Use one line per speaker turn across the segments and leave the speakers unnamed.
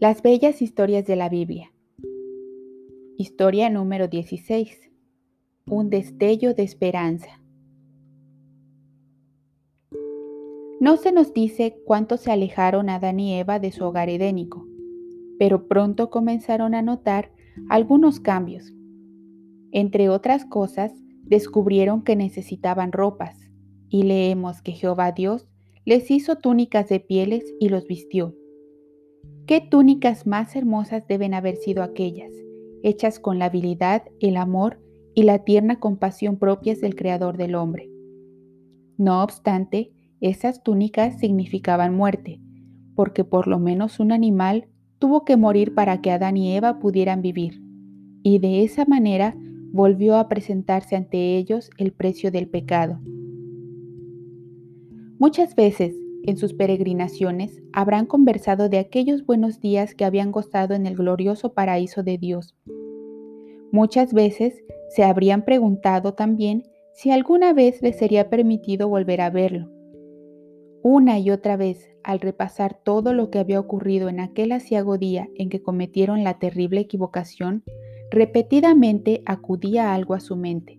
Las bellas historias de la Biblia. Historia número 16. Un destello de esperanza. No se nos dice cuánto se alejaron Adán y Eva de su hogar edénico, pero pronto comenzaron a notar algunos cambios. Entre otras cosas, descubrieron que necesitaban ropas, y leemos que Jehová Dios les hizo túnicas de pieles y los vistió. ¿Qué túnicas más hermosas deben haber sido aquellas, hechas con la habilidad, el amor y la tierna compasión propias del Creador del hombre? No obstante, esas túnicas significaban muerte, porque por lo menos un animal tuvo que morir para que Adán y Eva pudieran vivir, y de esa manera volvió a presentarse ante ellos el precio del pecado. Muchas veces en sus peregrinaciones habrán conversado de aquellos buenos días que habían gozado en el glorioso paraíso de Dios. Muchas veces se habrían preguntado también si alguna vez les sería permitido volver a verlo. Una y otra vez, al repasar todo lo que había ocurrido en aquel asiago día en que cometieron la terrible equivocación, repetidamente acudía algo a su mente.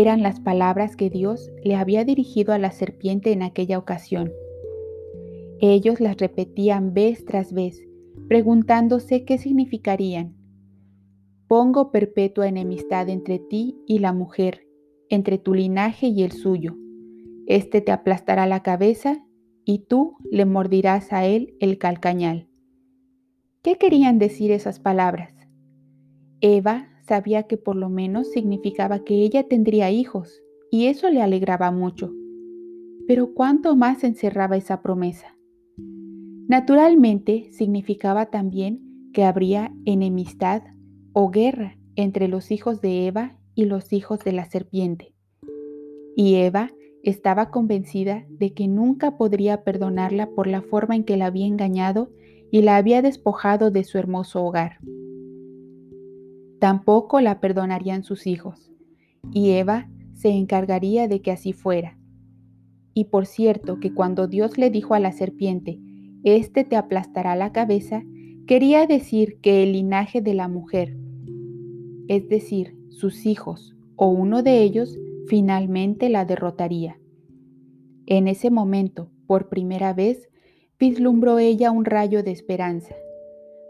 Eran las palabras que Dios le había dirigido a la serpiente en aquella ocasión. Ellos las repetían vez tras vez, preguntándose qué significarían. Pongo perpetua enemistad entre ti y la mujer, entre tu linaje y el suyo. Este te aplastará la cabeza y tú le mordirás a él el calcañal. ¿Qué querían decir esas palabras? Eva sabía que por lo menos significaba que ella tendría hijos, y eso le alegraba mucho. Pero ¿cuánto más encerraba esa promesa? Naturalmente significaba también que habría enemistad o guerra entre los hijos de Eva y los hijos de la serpiente. Y Eva estaba convencida de que nunca podría perdonarla por la forma en que la había engañado y la había despojado de su hermoso hogar tampoco la perdonarían sus hijos, y Eva se encargaría de que así fuera. Y por cierto que cuando Dios le dijo a la serpiente, Este te aplastará la cabeza, quería decir que el linaje de la mujer, es decir, sus hijos o uno de ellos, finalmente la derrotaría. En ese momento, por primera vez, vislumbró ella un rayo de esperanza.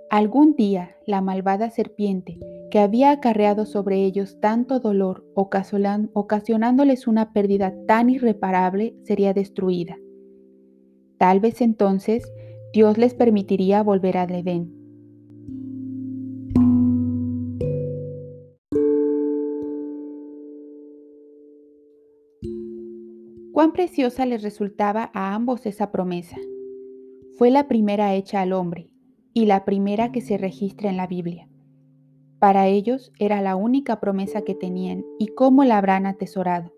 Algún día la malvada serpiente que había acarreado sobre ellos tanto dolor, ocasionándoles una pérdida tan irreparable, sería destruida. Tal vez entonces Dios les permitiría volver al Edén. Cuán preciosa les resultaba a ambos esa promesa. Fue la primera hecha al hombre y la primera que se registra en la Biblia. Para ellos era la única promesa que tenían y cómo la habrán atesorado.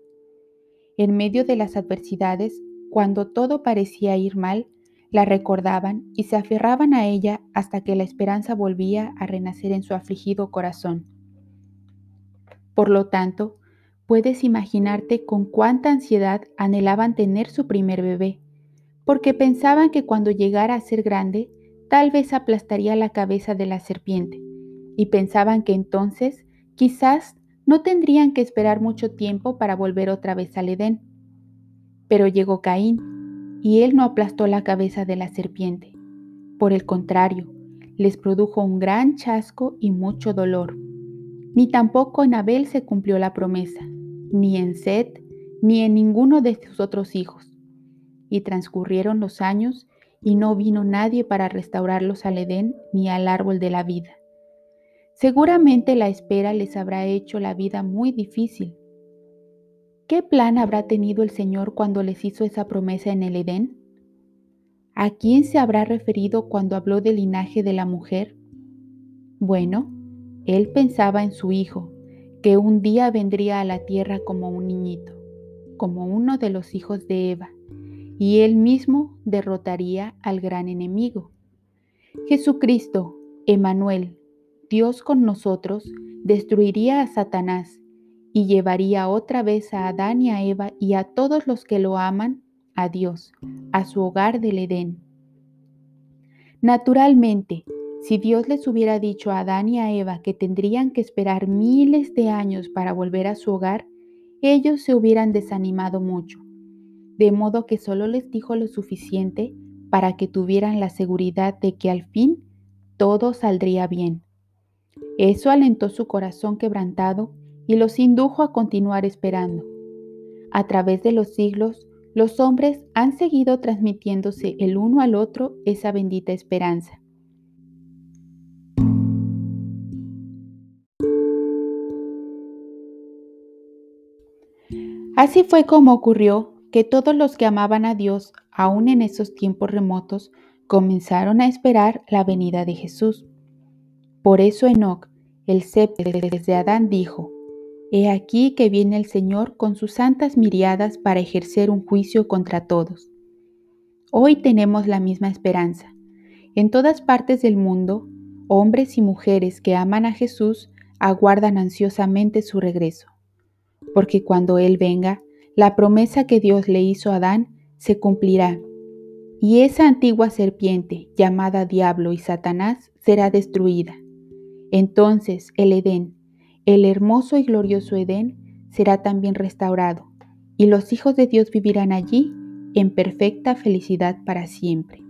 En medio de las adversidades, cuando todo parecía ir mal, la recordaban y se aferraban a ella hasta que la esperanza volvía a renacer en su afligido corazón. Por lo tanto, puedes imaginarte con cuánta ansiedad anhelaban tener su primer bebé, porque pensaban que cuando llegara a ser grande, tal vez aplastaría la cabeza de la serpiente y pensaban que entonces quizás no tendrían que esperar mucho tiempo para volver otra vez al Edén. Pero llegó Caín, y él no aplastó la cabeza de la serpiente. Por el contrario, les produjo un gran chasco y mucho dolor. Ni tampoco en Abel se cumplió la promesa, ni en Set, ni en ninguno de sus otros hijos. Y transcurrieron los años y no vino nadie para restaurarlos al Edén ni al árbol de la vida. Seguramente la espera les habrá hecho la vida muy difícil. ¿Qué plan habrá tenido el Señor cuando les hizo esa promesa en el Edén? ¿A quién se habrá referido cuando habló del linaje de la mujer? Bueno, él pensaba en su hijo, que un día vendría a la tierra como un niñito, como uno de los hijos de Eva, y él mismo derrotaría al gran enemigo. Jesucristo, Emanuel, Dios con nosotros destruiría a Satanás y llevaría otra vez a Adán y a Eva y a todos los que lo aman a Dios, a su hogar del Edén. Naturalmente, si Dios les hubiera dicho a Adán y a Eva que tendrían que esperar miles de años para volver a su hogar, ellos se hubieran desanimado mucho, de modo que solo les dijo lo suficiente para que tuvieran la seguridad de que al fin todo saldría bien. Eso alentó su corazón quebrantado y los indujo a continuar esperando. A través de los siglos, los hombres han seguido transmitiéndose el uno al otro esa bendita esperanza. Así fue como ocurrió que todos los que amaban a Dios, aun en esos tiempos remotos, comenzaron a esperar la venida de Jesús. Por eso Enoc, el séptimo desde Adán, dijo, He aquí que viene el Señor con sus santas miriadas para ejercer un juicio contra todos. Hoy tenemos la misma esperanza. En todas partes del mundo, hombres y mujeres que aman a Jesús aguardan ansiosamente su regreso. Porque cuando Él venga, la promesa que Dios le hizo a Adán se cumplirá. Y esa antigua serpiente, llamada Diablo y Satanás, será destruida. Entonces el Edén, el hermoso y glorioso Edén será también restaurado, y los hijos de Dios vivirán allí en perfecta felicidad para siempre.